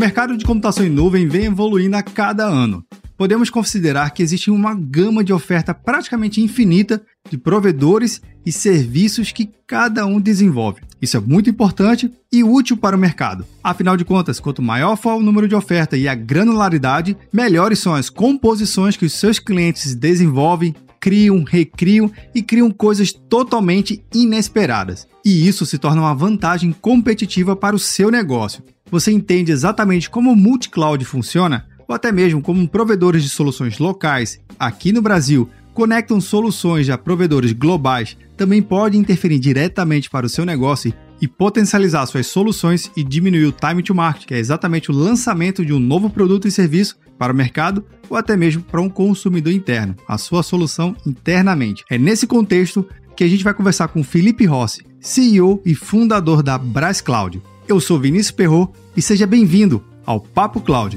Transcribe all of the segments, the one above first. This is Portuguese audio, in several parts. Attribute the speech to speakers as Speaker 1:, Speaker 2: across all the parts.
Speaker 1: mercado de computação em nuvem vem evoluindo a cada ano. Podemos considerar que existe uma gama de oferta praticamente infinita de provedores e serviços que cada um desenvolve. Isso é muito importante e útil para o mercado. Afinal de contas, quanto maior for o número de oferta e a granularidade, melhores são as composições que os seus clientes desenvolvem, criam, recriam e criam coisas totalmente inesperadas. E isso se torna uma vantagem competitiva para o seu negócio. Você entende exatamente como o multi-cloud funciona? Ou até mesmo como provedores de soluções locais, aqui no Brasil, conectam soluções a provedores globais, também pode interferir diretamente para o seu negócio e potencializar suas soluções e diminuir o time to market, que é exatamente o lançamento de um novo produto e serviço para o mercado ou até mesmo para um consumidor interno, a sua solução internamente. É nesse contexto que a gente vai conversar com Felipe Rossi, CEO e fundador da Brás Cloud. Eu sou Vinícius Perro e seja bem-vindo ao Papo Cloud.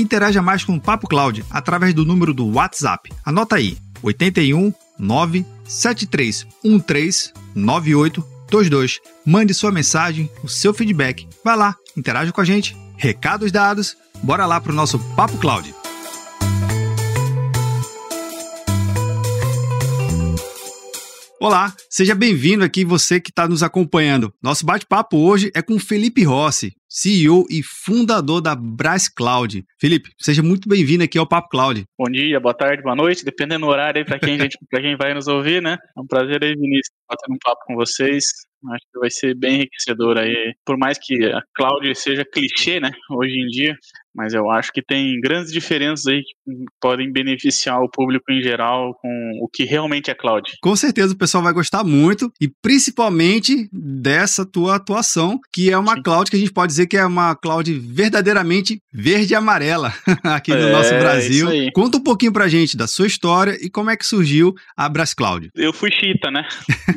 Speaker 1: Interaja mais com o Papo Cloud através do número do WhatsApp. Anota aí: 81 97313 9822. Mande sua mensagem, o seu feedback. Vai lá, interaja com a gente. Recados dados, bora lá para o nosso Papo Cloud. Olá, seja bem-vindo aqui você que está nos acompanhando. Nosso bate-papo hoje é com Felipe Rossi, CEO e fundador da Brás Cloud. Felipe, seja muito bem-vindo aqui ao Papo Cloud.
Speaker 2: Bom dia, boa tarde, boa noite, dependendo do horário aí para quem, quem vai nos ouvir, né? É um prazer aí, Vinícius, bater um papo com vocês. Acho que vai ser bem enriquecedor aí. Por mais que a cloud seja clichê, né, hoje em dia, mas eu acho que tem grandes diferenças aí que podem beneficiar o público em geral com o que realmente é cloud.
Speaker 1: Com certeza o pessoal vai gostar muito e principalmente dessa tua atuação, que é uma Sim. cloud que a gente pode dizer que é uma cloud verdadeiramente verde e amarela aqui no é, nosso Brasil. Conta um pouquinho pra gente da sua história e como é que surgiu a Brás Cloud.
Speaker 2: Eu fui chita, né?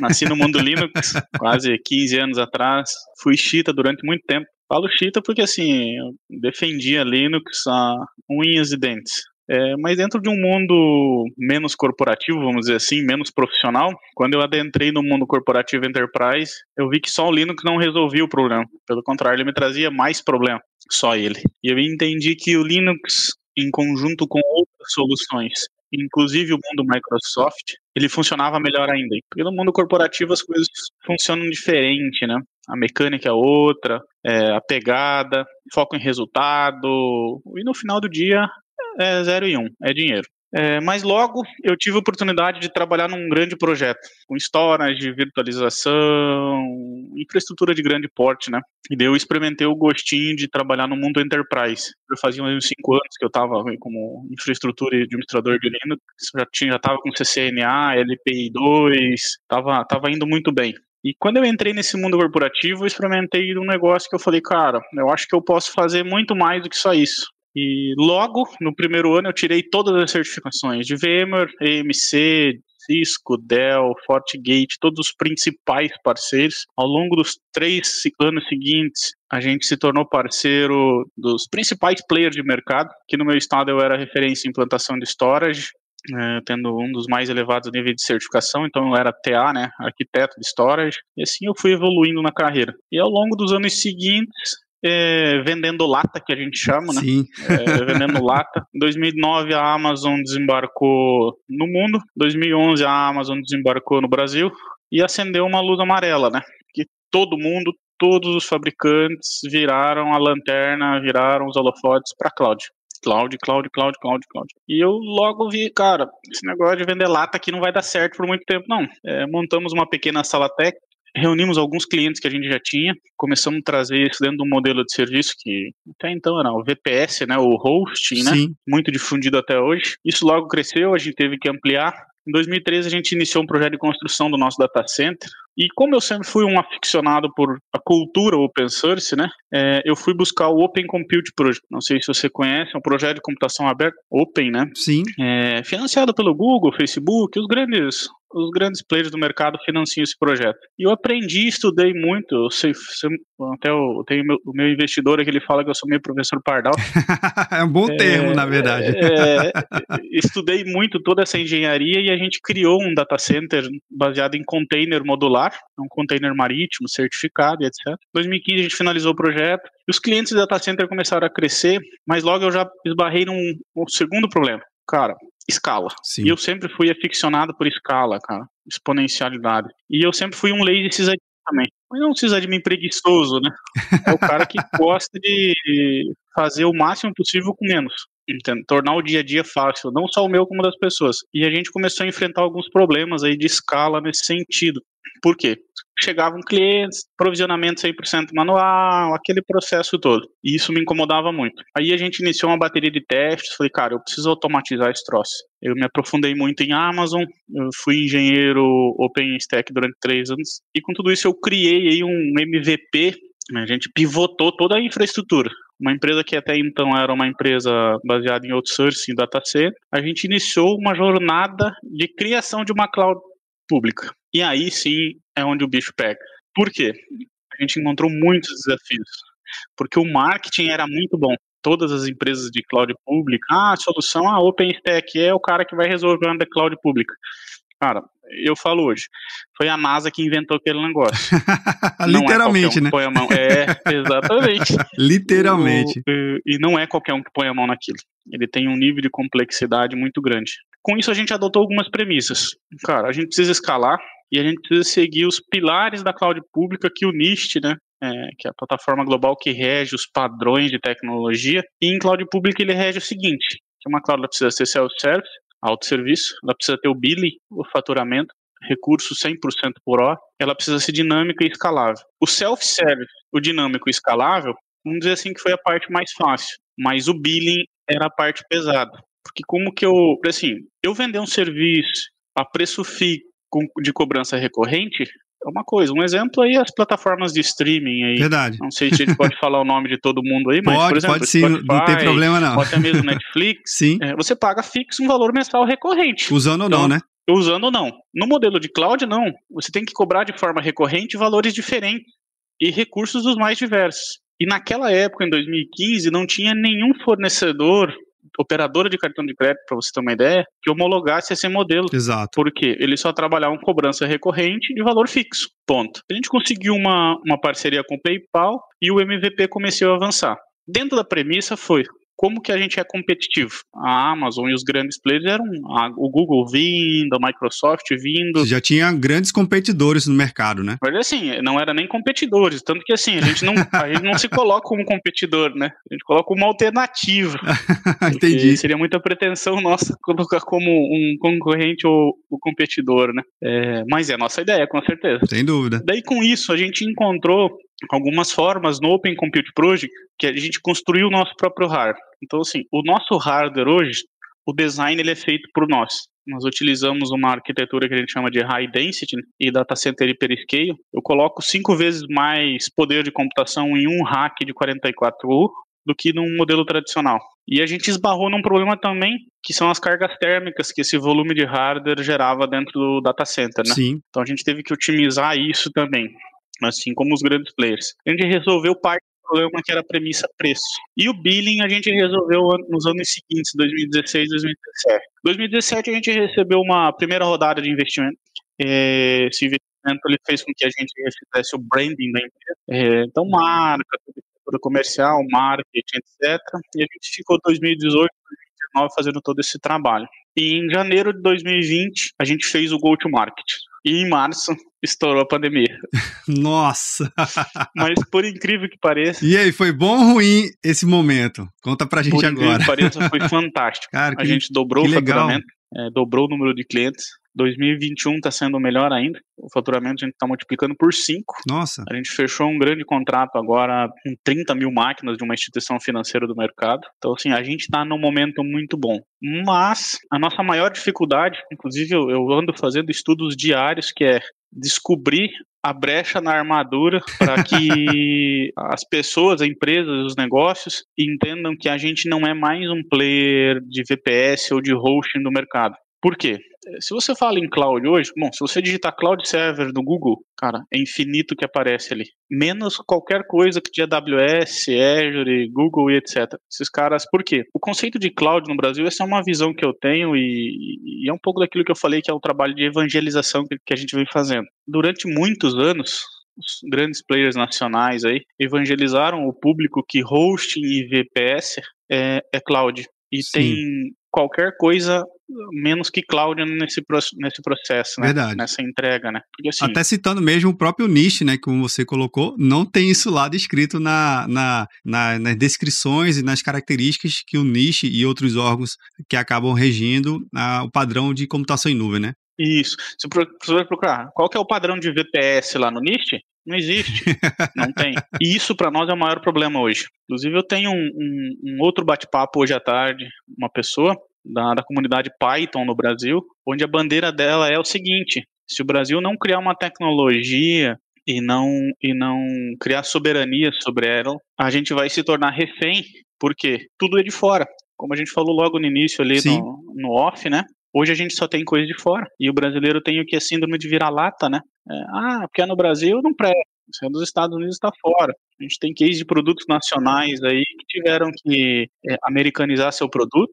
Speaker 2: Nasci no mundo Linux quase 15 anos atrás. Fui chita durante muito tempo. Falo chita porque, assim, eu defendia Linux a unhas e dentes. É, mas dentro de um mundo menos corporativo, vamos dizer assim, menos profissional, quando eu adentrei no mundo corporativo enterprise, eu vi que só o Linux não resolvia o problema. Pelo contrário, ele me trazia mais problema, só ele. E eu entendi que o Linux, em conjunto com outras soluções, inclusive o mundo Microsoft, ele funcionava melhor ainda. Porque no mundo corporativo as coisas funcionam diferente, né? A mecânica é outra, é, a pegada, foco em resultado, e no final do dia é zero e um, é dinheiro. É, mas logo eu tive a oportunidade de trabalhar num grande projeto, com storage, virtualização, infraestrutura de grande porte, né? E daí eu experimentei o gostinho de trabalhar no mundo enterprise. Eu fazia uns cinco anos que eu estava como infraestrutura e administrador de Linux, já tinha, já estava com CCNA, LPI 2, estava tava indo muito bem. E quando eu entrei nesse mundo corporativo, eu experimentei um negócio que eu falei, cara, eu acho que eu posso fazer muito mais do que só isso. E logo, no primeiro ano, eu tirei todas as certificações de VMware, EMC, Cisco, Dell, FortiGate, todos os principais parceiros. Ao longo dos três anos seguintes, a gente se tornou parceiro dos principais players de mercado, que no meu estado eu era referência em implantação de storage, é, tendo um dos mais elevados níveis de certificação, então eu era TA, né, arquiteto de storage, e assim eu fui evoluindo na carreira. E ao longo dos anos seguintes, é, vendendo lata, que a gente chama, né?
Speaker 1: Sim.
Speaker 2: É, vendendo lata. Em 2009 a Amazon desembarcou no mundo, em 2011 a Amazon desembarcou no Brasil e acendeu uma luz amarela, né? Que todo mundo, todos os fabricantes viraram a lanterna, viraram os holofotes para cloud. Cloud, cloud, cloud, cloud, cloud. E eu logo vi, cara, esse negócio de vender lata aqui não vai dar certo por muito tempo, não. É, montamos uma pequena sala tech, reunimos alguns clientes que a gente já tinha, começamos a trazer isso dentro de um modelo de serviço que até então era o VPS, né, o hosting, né, muito difundido até hoje. Isso logo cresceu, a gente teve que ampliar. Em 2013 a gente iniciou um projeto de construção do nosso data center, E como eu sempre fui um aficionado por a cultura open source, né, é, eu fui buscar o Open Compute Project. Não sei se você conhece, é um projeto de computação aberta, open, né?
Speaker 1: Sim.
Speaker 2: É, financiado pelo Google, Facebook, os grandes os grandes players do mercado financiam esse projeto. E eu aprendi, estudei muito. Eu sei, até eu tenho meu, o meu investidor que ele fala que eu sou meio professor Pardal.
Speaker 1: é um bom termo, é, na verdade.
Speaker 2: É, estudei muito toda essa engenharia e a gente criou um data center baseado em container modular, um container marítimo, certificado e etc. Em 2015 a gente finalizou o projeto. E os clientes do data center começaram a crescer, mas logo eu já esbarrei num, num segundo problema. Cara, escala. Sim. E eu sempre fui aficionado por escala, cara, exponencialidade. E eu sempre fui um lazy sysadmin também. Mas não um sysadmin preguiçoso, né? É o cara que gosta de fazer o máximo possível com menos. Entendo? Tornar o dia a dia fácil, não só o meu, como das pessoas. E a gente começou a enfrentar alguns problemas aí de escala nesse sentido. Por quê? Chegavam clientes, provisionamento 100% manual, aquele processo todo. E isso me incomodava muito. Aí a gente iniciou uma bateria de testes, falei, cara, eu preciso automatizar esse troço. Eu me aprofundei muito em Amazon, eu fui engenheiro OpenStack durante três anos, e com tudo isso eu criei aí um MVP, a gente pivotou toda a infraestrutura uma empresa que até então era uma empresa baseada em outsourcing data center, a gente iniciou uma jornada de criação de uma cloud pública. E aí sim é onde o bicho pega. Por quê? A gente encontrou muitos desafios. Porque o marketing era muito bom. Todas as empresas de cloud pública, ah, a solução, a OpenStack é o cara que vai resolver a cloud pública. Cara, eu falo hoje, foi a NASA que inventou aquele negócio.
Speaker 1: Literalmente,
Speaker 2: um
Speaker 1: né?
Speaker 2: põe a mão. É, exatamente.
Speaker 1: Literalmente.
Speaker 2: O, e não é qualquer um que põe a mão naquilo. Ele tem um nível de complexidade muito grande. Com isso, a gente adotou algumas premissas. Cara, a gente precisa escalar e a gente precisa seguir os pilares da cloud pública que o NIST, né, é, que é a plataforma global que rege os padrões de tecnologia. E em cloud pública ele rege o seguinte, que uma cloud precisa ser self-service, autosserviço, ela precisa ter o billing, o faturamento, recurso 100% por hora, ela precisa ser dinâmica e escalável. O self-service, o dinâmico e escalável, vamos dizer assim que foi a parte mais fácil, mas o billing era a parte pesada. Porque como que eu, assim, eu vender um serviço a preço fixo de cobrança recorrente é uma coisa. Um exemplo aí as plataformas de streaming aí.
Speaker 1: Verdade.
Speaker 2: Não sei se a gente pode falar o nome de todo mundo aí, mas
Speaker 1: pode,
Speaker 2: por exemplo,
Speaker 1: pode sim, Spotify, não tem problema não.
Speaker 2: Ou até mesmo Netflix.
Speaker 1: sim.
Speaker 2: É, você paga fixo um valor mensal recorrente.
Speaker 1: Usando ou então, não, né?
Speaker 2: Usando ou não. No modelo de cloud, não. Você tem que cobrar de forma recorrente valores diferentes e recursos dos mais diversos. E naquela época, em 2015, não tinha nenhum fornecedor operadora de cartão de crédito, para você ter uma ideia, que homologasse esse modelo.
Speaker 1: Exato.
Speaker 2: Porque eles só trabalhavam cobrança recorrente de valor fixo. Ponto. A gente conseguiu uma, uma parceria com o PayPal e o MVP começou a avançar. Dentro da premissa foi como que a gente é competitivo. A Amazon e os grandes players eram a, o Google vindo, a Microsoft vindo.
Speaker 1: Você já tinha grandes competidores no mercado, né?
Speaker 2: Mas assim, não era nem competidores, tanto que assim, a gente não, a gente não se coloca como competidor, né? A gente coloca como uma alternativa.
Speaker 1: Entendi.
Speaker 2: Seria muita pretensão nossa colocar como um concorrente ou o competidor, né? É, mas é a nossa ideia, com certeza.
Speaker 1: Sem dúvida.
Speaker 2: Daí com isso a gente encontrou algumas formas no Open Compute Project que a gente construiu o nosso próprio hardware. Então, assim, o nosso hardware hoje, o design ele é feito por nós. Nós utilizamos uma arquitetura que a gente chama de High Density e Data Center Hyperscale. Eu coloco cinco vezes mais poder de computação em um rack de 44U do que num modelo tradicional. E a gente esbarrou num problema também, que são as cargas térmicas que esse volume de hardware gerava dentro do data center, né?
Speaker 1: Sim.
Speaker 2: Então a gente teve que otimizar isso também assim como os grandes players. A gente resolveu parte do problema que era a premissa preço. E o billing a gente resolveu nos anos seguintes, 2016 e 2017. 2017 a gente recebeu uma primeira rodada de investimento. É, esse investimento ele fez com que a gente fizesse o branding da empresa. É, então, marca, comercial, marketing, etc. E a gente ficou 2018, 2019 fazendo todo esse trabalho. E em janeiro de 2020, a gente fez o Go to Market. E em março, estourou a pandemia.
Speaker 1: Nossa!
Speaker 2: Mas por incrível que pareça.
Speaker 1: E aí, foi bom ou ruim esse momento? Conta pra gente
Speaker 2: por
Speaker 1: agora.
Speaker 2: Por incrível que pareça, foi fantástico.
Speaker 1: Cara,
Speaker 2: a
Speaker 1: que,
Speaker 2: gente dobrou o faturamento, é, dobrou o número de clientes. 2021 está sendo melhor ainda. O faturamento a gente está multiplicando por 5.
Speaker 1: Nossa.
Speaker 2: A gente fechou um grande contrato agora com 30 mil máquinas de uma instituição financeira do mercado. Então, assim, a gente está num momento muito bom. Mas a nossa maior dificuldade, inclusive eu, eu ando fazendo estudos diários, que é descobrir a brecha na armadura para que as pessoas, as empresas, os negócios entendam que a gente não é mais um player de VPS ou de hosting do mercado. Por quê? Se você fala em cloud hoje, bom, se você digitar cloud server do Google, cara, é infinito que aparece ali. Menos qualquer coisa que de AWS, Azure, Google e etc. Esses caras, por quê? O conceito de cloud no Brasil, essa é uma visão que eu tenho e, e é um pouco daquilo que eu falei que é o trabalho de evangelização que, que a gente vem fazendo. Durante muitos anos, os grandes players nacionais aí evangelizaram o público que hosting e VPS é, é cloud. E Sim. tem qualquer coisa menos que cloud nesse, nesse processo, né?
Speaker 1: Verdade.
Speaker 2: Nessa entrega, né?
Speaker 1: Porque, assim, Até citando mesmo o próprio niche, né? Como você colocou, não tem isso lá descrito na, na, na, nas descrições e nas características que o niche e outros órgãos que acabam regindo a, o padrão de computação em nuvem, né?
Speaker 2: Isso. Se você vai procurar, qual que é o padrão de VPS lá no NIST? Não existe. não tem. E isso para nós é o maior problema hoje. Inclusive, eu tenho um, um, um outro bate-papo hoje à tarde, uma pessoa da, da comunidade Python no Brasil, onde a bandeira dela é o seguinte: se o Brasil não criar uma tecnologia e não, e não criar soberania sobre ela, a gente vai se tornar refém, porque tudo é de fora. Como a gente falou logo no início ali no, no off, né? Hoje a gente só tem coisa de fora. E o brasileiro tem o que é síndrome de vira-lata, né? É, ah, porque é no Brasil não presta. Se é dos Estados Unidos está fora. A gente tem case de produtos nacionais aí que tiveram que é, americanizar seu produto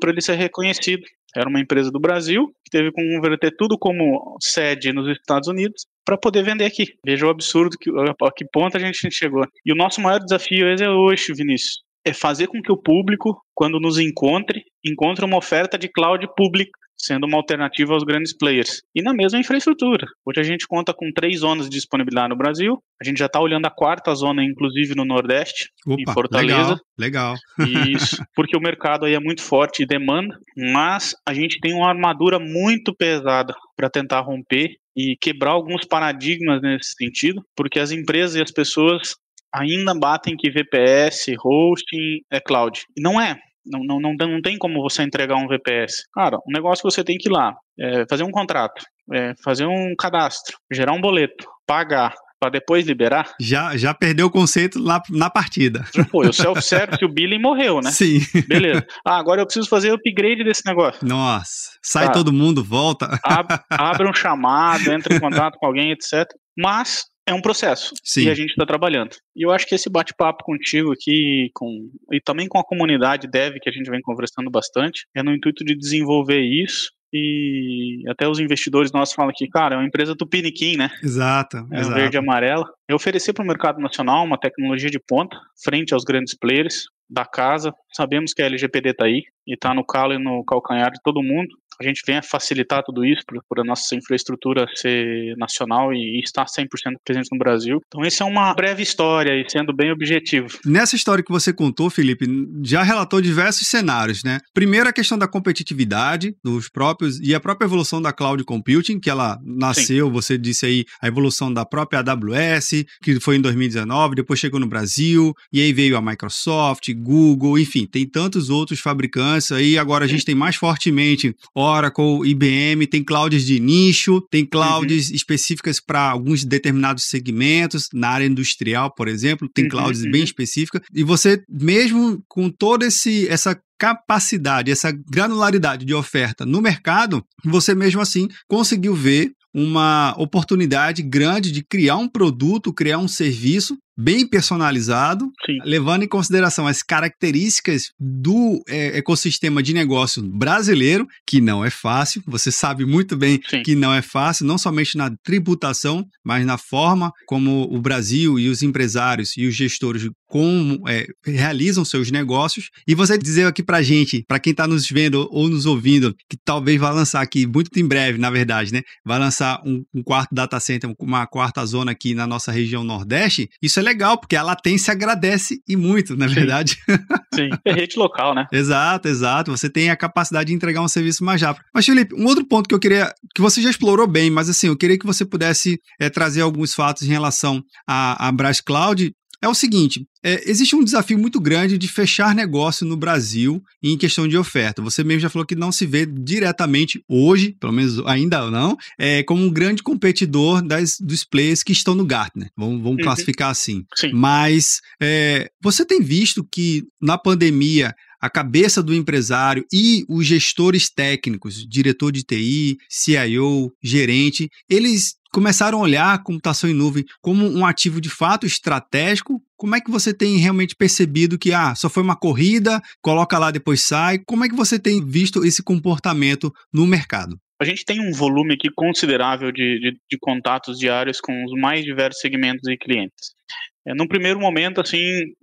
Speaker 2: para ele ser reconhecido. Era uma empresa do Brasil que teve que converter tudo como sede nos Estados Unidos para poder vender aqui. Veja o absurdo que a que ponto a gente chegou. E o nosso maior desafio é hoje, Vinícius, é fazer com que o público, quando nos encontre, encontre uma oferta de cloud pública sendo uma alternativa aos grandes players. E na mesma infraestrutura. Hoje a gente conta com três zonas de disponibilidade no Brasil. A gente já está olhando a quarta zona, inclusive no Nordeste, Opa, em Fortaleza.
Speaker 1: Legal,
Speaker 2: legal. Isso, porque o mercado aí é muito forte e demanda, mas a gente tem uma armadura muito pesada para tentar romper e quebrar alguns paradigmas nesse sentido, porque as empresas e as pessoas ainda batem que VPS, hosting é cloud. E não é. Não, não, não, não tem como você entregar um VPS. Cara, um negócio que você tem que ir lá, é fazer um contrato, é fazer um cadastro, gerar um boleto, pagar, para depois liberar.
Speaker 1: Já, já perdeu o conceito lá na partida.
Speaker 2: Já foi, o self-service, o billing morreu, né?
Speaker 1: Sim.
Speaker 2: Beleza. Ah, agora eu preciso fazer o upgrade desse negócio.
Speaker 1: Nossa, sai tá. todo mundo, volta.
Speaker 2: Ab, abre um chamado, entra em contato com alguém, etc. Mas é um processo Sim. e a gente está trabalhando. E eu acho que esse bate-papo contigo aqui com, e também com a comunidade dev que a gente vem conversando bastante é no intuito de desenvolver isso e até os investidores nossos falam que, cara, é uma empresa tupiniquim, né?
Speaker 1: Exato.
Speaker 2: É
Speaker 1: exato.
Speaker 2: verde e amarela. É oferecer para o mercado nacional uma tecnologia de ponta frente aos grandes players da casa. Sabemos que a LGPD está aí e está no calo e no calcanhar de todo mundo a gente venha facilitar tudo isso por a nossa infraestrutura ser nacional e estar 100% presente no Brasil. Então, essa é uma breve história e sendo bem objetivo.
Speaker 1: Nessa história que você contou, Felipe, já relatou diversos cenários, né? Primeiro, a questão da competitividade dos próprios e a própria evolução da cloud computing, que ela nasceu, Sim. você disse aí, a evolução da própria AWS, que foi em 2019, depois chegou no Brasil, e aí veio a Microsoft, Google, enfim, tem tantos outros fabricantes aí, agora a gente tem mais fortemente Oracle, IBM, tem clouds de nicho, tem clouds uhum. específicas para alguns determinados segmentos, na área industrial, por exemplo, tem uhum, clouds uhum. bem específicas. E você, mesmo com toda essa capacidade, essa granularidade de oferta no mercado, você mesmo assim conseguiu ver uma oportunidade grande de criar um produto, criar um serviço bem personalizado, Sim. levando em consideração as características do é, ecossistema de negócio brasileiro, que não é fácil, você sabe muito bem Sim. que não é fácil, não somente na tributação, mas na forma como o Brasil e os empresários e os gestores como é, realizam seus negócios. E você dizer aqui para gente, para quem está nos vendo ou nos ouvindo, que talvez vai lançar aqui muito em breve, na verdade, né? Vai lançar um, um quarto data center, uma quarta zona aqui na nossa região Nordeste. Isso é legal, porque a latência agradece e muito, na é verdade.
Speaker 2: Sim, é rede local, né?
Speaker 1: exato, exato. Você tem a capacidade de entregar um serviço mais rápido. Mas, Felipe, um outro ponto que eu queria, que você já explorou bem, mas assim, eu queria que você pudesse é, trazer alguns fatos em relação à, à Brás Cloud é o seguinte: é, existe um desafio muito grande de fechar negócio no Brasil em questão de oferta. Você mesmo já falou que não se vê diretamente hoje, pelo menos ainda não, é, como um grande competidor das, dos players que estão no Gartner. Vamos, vamos uhum. classificar assim.
Speaker 2: Sim.
Speaker 1: Mas é, você tem visto que na pandemia a cabeça do empresário e os gestores técnicos, diretor de TI, CIO, gerente, eles começaram a olhar a computação em nuvem como um ativo de fato estratégico. Como é que você tem realmente percebido que ah, só foi uma corrida, coloca lá depois sai? Como é que você tem visto esse comportamento no mercado?
Speaker 2: A gente tem um volume aqui considerável de, de, de contatos diários com os mais diversos segmentos e clientes. É, num primeiro momento, assim,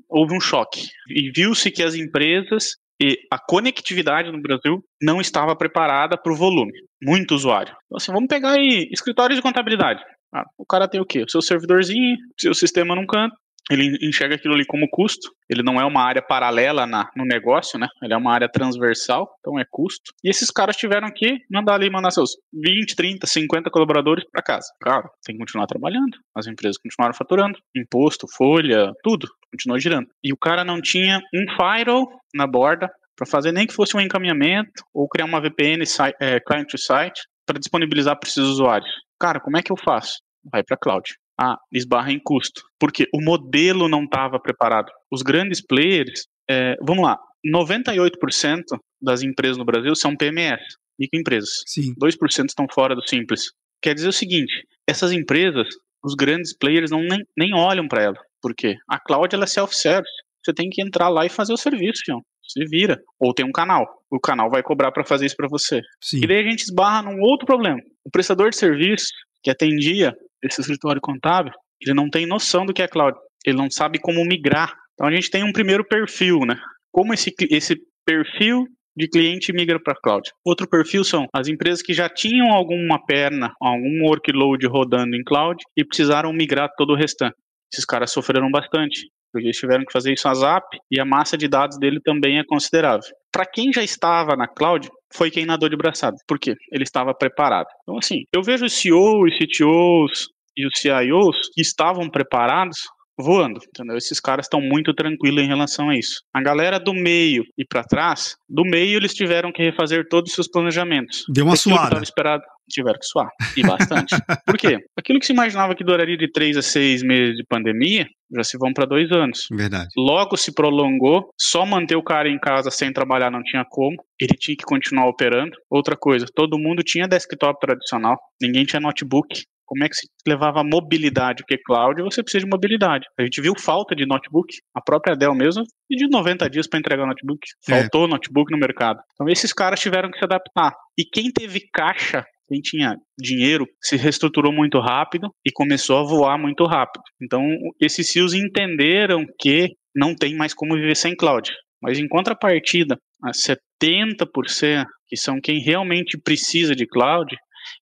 Speaker 2: houve um choque e viu-se que as empresas e a conectividade no Brasil não estava preparada para o volume, muito usuário. Então, assim, vamos pegar aí escritórios de contabilidade. Ah, o cara tem o quê? O seu servidorzinho, seu sistema num canto, ele enxerga aquilo ali como custo. Ele não é uma área paralela na, no negócio, né? Ele é uma área transversal, então é custo. E esses caras tiveram que mandar ali, mandar seus 20, 30, 50 colaboradores para casa. Claro, tem que continuar trabalhando. As empresas continuaram faturando. Imposto, folha, tudo. Continuou girando. E o cara não tinha um firewall na borda para fazer nem que fosse um encaminhamento ou criar uma VPN é, client to site para disponibilizar para esses usuários. Cara, como é que eu faço? Vai para cloud ah, esbarra em custo. Porque o modelo não estava preparado. Os grandes players, é, vamos lá, 98% das empresas no Brasil são PMS, microempresas.
Speaker 1: Sim.
Speaker 2: 2% estão fora do simples. Quer dizer o seguinte, essas empresas, os grandes players não nem, nem olham para ela. Por quê? A cloud ela é self-service. Você tem que entrar lá e fazer o serviço, João. Você vira. Ou tem um canal. O canal vai cobrar para fazer isso para você.
Speaker 1: Sim.
Speaker 2: E daí a gente esbarra num outro problema. O prestador de serviço que atendia esse escritório contábil, ele não tem noção do que é cloud. Ele não sabe como migrar. Então a gente tem um primeiro perfil, né? Como esse, esse perfil de cliente migra para cloud. Outro perfil são as empresas que já tinham alguma perna, algum workload rodando em cloud e precisaram migrar todo o restante. Esses caras sofreram bastante, porque eles tiveram que fazer isso a ZAP e a massa de dados dele também é considerável. Para quem já estava na cloud, foi quem nadou de braçada. Por quê? Ele estava preparado. Então, assim, eu vejo os CEOs, CTOs e os CIOs que estavam preparados voando, entendeu? Esses caras estão muito tranquilos em relação a isso. A galera do meio e para trás, do meio eles tiveram que refazer todos os seus planejamentos.
Speaker 1: Deu uma suada.
Speaker 2: esperado, tiveram que suar, e bastante. Por quê? Aquilo que se imaginava que duraria de três a seis meses de pandemia, já se vão para dois anos.
Speaker 1: Verdade.
Speaker 2: Logo se prolongou, só manter o cara em casa sem trabalhar não tinha como, ele tinha que continuar operando. Outra coisa, todo mundo tinha desktop tradicional, ninguém tinha notebook como é que se levava mobilidade, porque cloud você precisa de mobilidade. A gente viu falta de notebook, a própria Dell mesmo pediu 90 dias para entregar o notebook. É. Faltou é. notebook no mercado. Então esses caras tiveram que se adaptar. E quem teve caixa quem tinha dinheiro se reestruturou muito rápido e começou a voar muito rápido. Então, esses CIOs entenderam que não tem mais como viver sem cloud. Mas em contrapartida, a 70%, que são quem realmente precisa de cloud,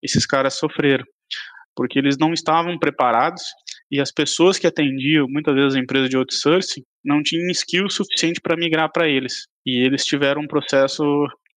Speaker 2: esses caras sofreram porque eles não estavam preparados e as pessoas que atendiam, muitas vezes a empresa de outsourcing, não tinham skill suficiente para migrar para eles. E eles tiveram um processo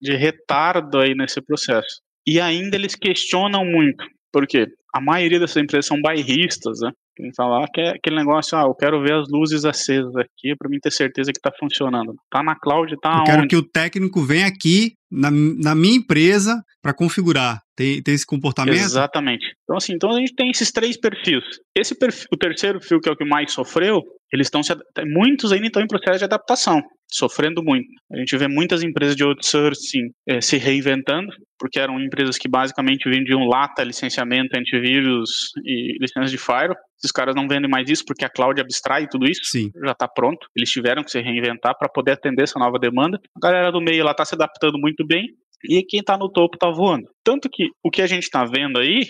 Speaker 2: de retardo aí nesse processo. E ainda eles questionam muito, porque a maioria dessas empresas são bairristas, né? Quem fala que é aquele negócio, ah, eu quero ver as luzes acesas aqui para mim ter certeza que está funcionando. Tá na cloud, tá
Speaker 1: Eu quero que o técnico venha aqui na, na minha empresa para configurar. Tem, tem esse comportamento?
Speaker 2: Exatamente. Então, assim, então a gente tem esses três perfis. Esse perfil, o terceiro perfil, que é o que mais sofreu, eles estão se, muitos ainda estão em processo de adaptação, sofrendo muito. A gente vê muitas empresas de outsourcing é, se reinventando, porque eram empresas que basicamente vendiam lata, licenciamento, antivírus e licença de firewall. Esses caras não vendem mais isso porque a cloud abstrai tudo isso,
Speaker 1: Sim.
Speaker 2: já está pronto. Eles tiveram que se reinventar para poder atender essa nova demanda. A galera do meio está se adaptando muito bem e quem está no topo está voando. Tanto que o que a gente está vendo aí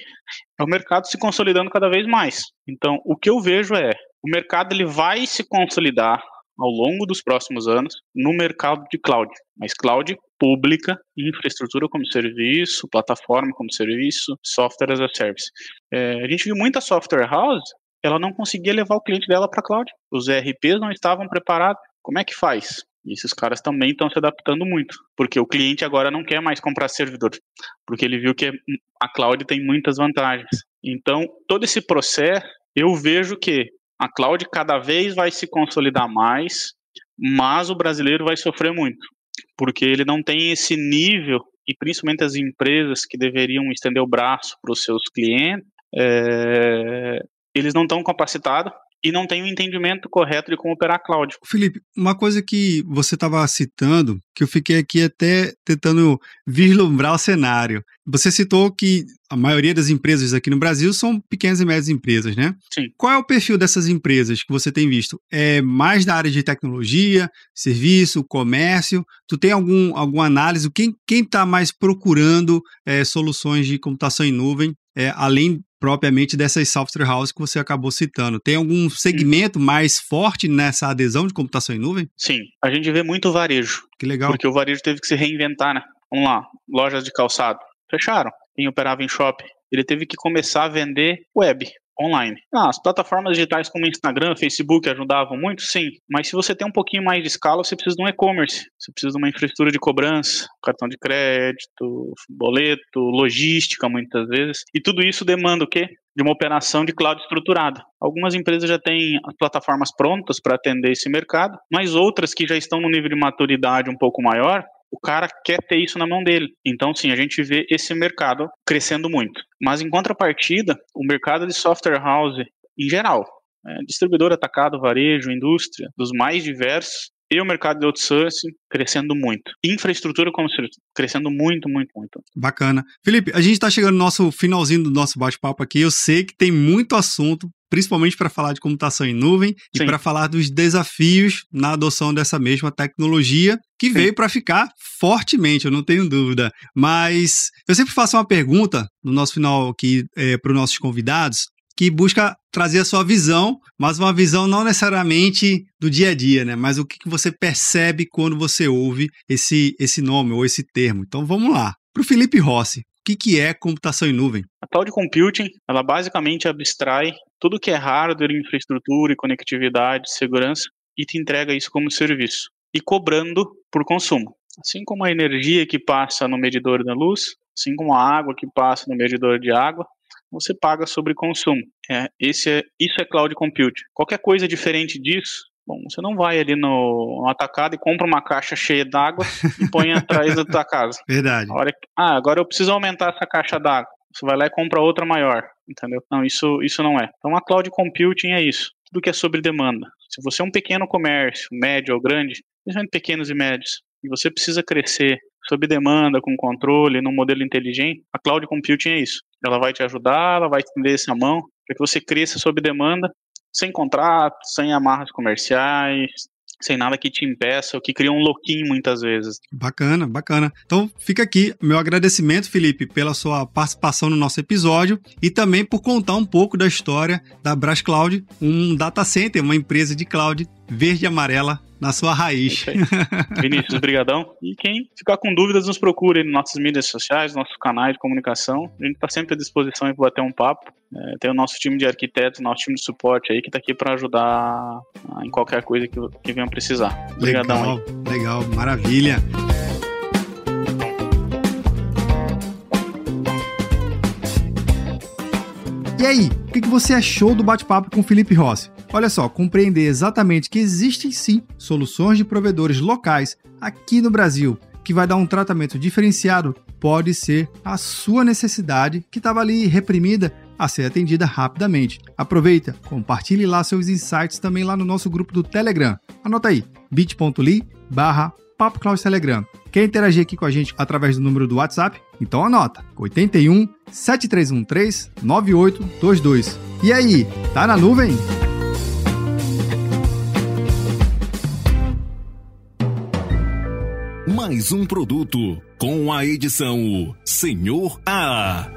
Speaker 2: é o mercado se consolidando cada vez mais. Então, o que eu vejo é o mercado ele vai se consolidar ao longo dos próximos anos no mercado de cloud, mas cloud pública, infraestrutura como serviço, plataforma como serviço, software as a service. É, a gente viu muita software house, ela não conseguia levar o cliente dela para cloud. Os ERPs não estavam preparados. Como é que faz? E esses caras também estão se adaptando muito, porque o cliente agora não quer mais comprar servidor, porque ele viu que a cloud tem muitas vantagens. Então, todo esse processo, eu vejo que A cloud cada vez vai se consolidar mais, mas o brasileiro vai sofrer muito, porque ele não tem esse nível, e principalmente as empresas que deveriam estender o braço para os seus clientes, é, eles não estão capacitados e não tem o um entendimento correto de como operar cloud.
Speaker 1: Felipe, uma coisa que você estava citando, que eu fiquei aqui até tentando vislumbrar o cenário. Você citou que a maioria das empresas aqui no Brasil são pequenas e médias empresas, né?
Speaker 2: Sim.
Speaker 1: Qual é o perfil dessas empresas que você tem visto? É mais da área de tecnologia, serviço, comércio? Tu tem algum, alguma análise? Quem está mais procurando é, soluções de computação em nuvem, é, além propriamente dessas software houses que você acabou citando. Tem algum segmento Sim. mais forte nessa adesão de computação em nuvem?
Speaker 2: Sim, a gente vê muito varejo.
Speaker 1: Que legal.
Speaker 2: Porque o varejo teve que se reinventar, né? Vamos lá, lojas de calçado. Fecharam. Quem operava em shopping. Ele teve que começar a vender web online. Ah, as plataformas digitais como Instagram, Facebook ajudavam muito, sim. Mas se você tem um pouquinho mais de escala, você precisa de um e-commerce. Você precisa de uma infraestrutura de cobrança, cartão de crédito, boleto, logística, muitas vezes. E tudo isso demanda o quê? de uma operação de cloud estruturada. Algumas empresas já têm as plataformas prontas para atender esse mercado, mas outras que já estão no nível de maturidade um pouco maior, o cara quer ter isso na mão dele. Então, sim, a gente vê esse mercado crescendo muito. Mas, em contrapartida, o mercado de software house, em geral, é, distribuidor atacado, varejo, indústria, dos mais diversos, e o mercado de outsourcing crescendo muito. Infraestrutura como crescendo muito, muito, muito.
Speaker 1: Bacana. Felipe, a gente está chegando no nosso finalzinho do nosso bate-papo aqui. Eu sei que tem muito assunto, principalmente para falar de computação em nuvem Sim. e para falar dos desafios na adoção dessa mesma tecnologia que Sim. veio para ficar fortemente, eu não tenho dúvida. Mas eu sempre faço uma pergunta no nosso final aqui é, para os nossos convidados que busca trazer a sua visão, mas uma visão não necessariamente do dia a dia, né? Mas o que você percebe quando você ouve esse, esse nome ou esse termo. Então vamos lá. Para o Felipe Rossi, o que, que é computação em nuvem?
Speaker 2: A cloud computing, ela basicamente abstrai tudo que é hardware, infraestrutura, conectividade, segurança e te entrega isso como serviço e cobrando por consumo. Assim como a energia que passa no medidor da luz, assim como a água que passa no medidor de água, você paga sobre consumo. É, esse é, isso é cloud computing. Qualquer coisa diferente disso, bom, você não vai ali no, no atacado e compra uma caixa cheia d'água e põe atrás da tua casa.
Speaker 1: Verdade.
Speaker 2: Hora, ah, agora eu preciso aumentar essa caixa d'água. Você vai lá e compra outra maior, entendeu? Não, isso, isso não é. Então a cloud computing é isso. Tudo que é sobre demanda. Se você é um pequeno comércio, médio ou grande, principalmente pequenos e médios, e você precisa crescer sob demanda, com controle, num modelo inteligente, a cloud computing é isso. Ela vai te ajudar, ela vai estender essa mão para que você cresça sob demanda, sem contrato, sem amarras comerciais, sem nada que te impeça, ou que cria um louquinho muitas vezes.
Speaker 1: Bacana, bacana. Então fica aqui meu agradecimento, Felipe, pela sua participação no nosso episódio e também por contar um pouco da história da Brás Cloud, um data center, uma empresa de cloud verde e amarela na sua raiz.
Speaker 2: É Vinícius, brigadão. E quem ficar com dúvidas, nos procure nas nossas mídias sociais, nossos canais de comunicação. A gente está sempre à disposição para bater um papo. É, tem o nosso time de arquitetos, nosso time de suporte aí, que está aqui para ajudar em qualquer coisa que, que venham precisar. Obrigadão
Speaker 1: legal, aí. Legal, maravilha. E aí, o que você achou do bate-papo com Felipe Rossi? Olha só, compreender exatamente que existem sim soluções de provedores locais aqui no Brasil que vai dar um tratamento diferenciado pode ser a sua necessidade que estava ali reprimida a ser atendida rapidamente. Aproveita, compartilhe lá seus insights também lá no nosso grupo do Telegram. Anota aí, bit.ly barra Telegram. Quer interagir aqui com a gente através do número do WhatsApp? Então anota, 81 7313 9822. E aí, tá na nuvem?
Speaker 3: mais um produto com a edição Senhor A.